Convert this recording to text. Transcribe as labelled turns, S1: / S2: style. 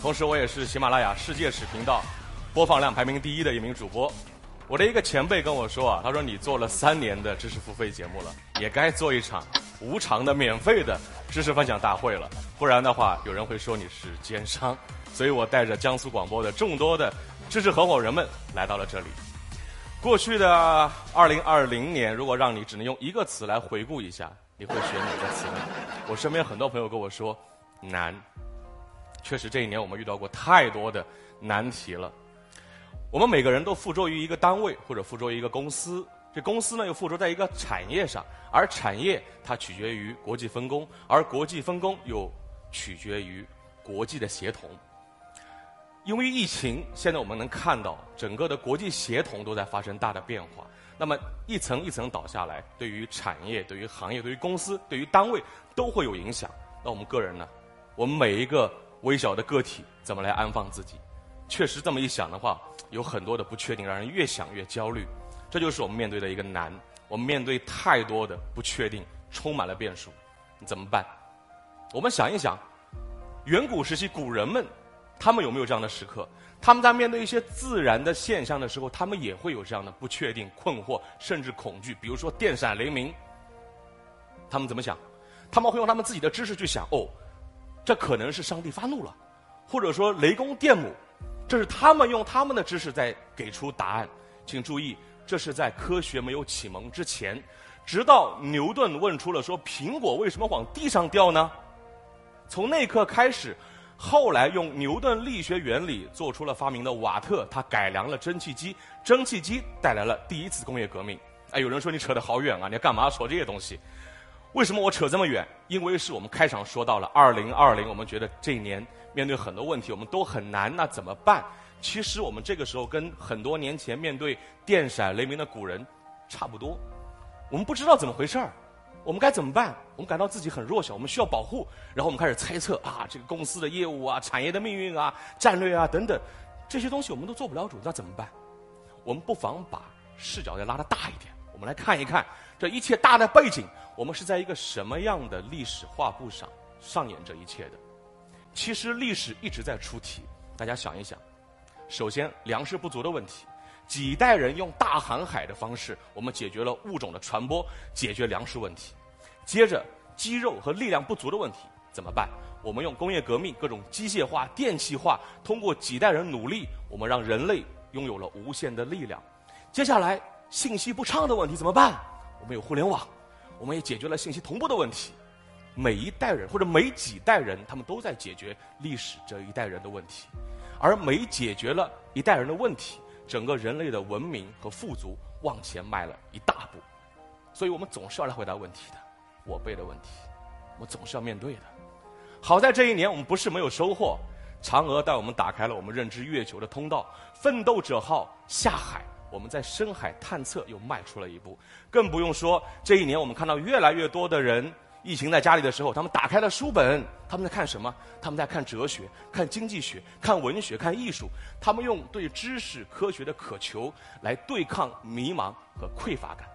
S1: 同时我也是喜马拉雅世界史频道播放量排名第一的一名主播。我的一个前辈跟我说啊，他说你做了三年的知识付费节目了，也该做一场无偿的、免费的知识分享大会了，不然的话，有人会说你是奸商。所以我带着江苏广播的众多的知识合伙人们来到了这里。过去的二零二零年，如果让你只能用一个词来回顾一下，你会选哪个词呢？我身边很多朋友跟我说难。确实，这一年我们遇到过太多的难题了。我们每个人都附着于一个单位或者附着于一个公司，这公司呢又附着在一个产业上，而产业它取决于国际分工，而国际分工又取决于国际的协同。因为疫情，现在我们能看到整个的国际协同都在发生大的变化。那么一层一层倒下来，对于产业、对于行业、对于公司、对于单位都会有影响。那我们个人呢？我们每一个微小的个体怎么来安放自己？确实这么一想的话。有很多的不确定，让人越想越焦虑。这就是我们面对的一个难。我们面对太多的不确定，充满了变数，怎么办？我们想一想，远古时期古人们，他们有没有这样的时刻？他们在面对一些自然的现象的时候，他们也会有这样的不确定、困惑，甚至恐惧。比如说电闪雷鸣，他们怎么想？他们会用他们自己的知识去想：哦，这可能是上帝发怒了，或者说雷公电母。这是他们用他们的知识在给出答案，请注意，这是在科学没有启蒙之前，直到牛顿问出了说苹果为什么往地上掉呢？从那刻开始，后来用牛顿力学原理做出了发明的瓦特，他改良了蒸汽机，蒸汽机带来了第一次工业革命。哎，有人说你扯得好远啊，你干嘛说这些东西？为什么我扯这么远？因为是我们开场说到了二零二零，我们觉得这一年。面对很多问题，我们都很难，那怎么办？其实我们这个时候跟很多年前面对电闪雷鸣的古人差不多，我们不知道怎么回事儿，我们该怎么办？我们感到自己很弱小，我们需要保护，然后我们开始猜测啊，这个公司的业务啊、产业的命运啊、战略啊等等，这些东西我们都做不了主，那怎么办？我们不妨把视角再拉得大一点，我们来看一看这一切大的背景，我们是在一个什么样的历史画布上上演这一切的？其实历史一直在出题，大家想一想。首先，粮食不足的问题，几代人用大航海的方式，我们解决了物种的传播，解决粮食问题。接着，肌肉和力量不足的问题怎么办？我们用工业革命，各种机械化、电气化，通过几代人努力，我们让人类拥有了无限的力量。接下来，信息不畅的问题怎么办？我们有互联网，我们也解决了信息同步的问题。每一代人或者每几代人，他们都在解决历史这一代人的问题，而每解决了一代人的问题，整个人类的文明和富足往前迈了一大步。所以我们总是要来回答问题的，我辈的问题，我总是要面对的。好在这一年我们不是没有收获，嫦娥带我们打开了我们认知月球的通道，奋斗者号下海，我们在深海探测又迈出了一步，更不用说这一年我们看到越来越多的人。疫情在家里的时候，他们打开了书本，他们在看什么？他们在看哲学、看经济学、看文学、看艺术。他们用对知识、科学的渴求来对抗迷茫和匮乏感。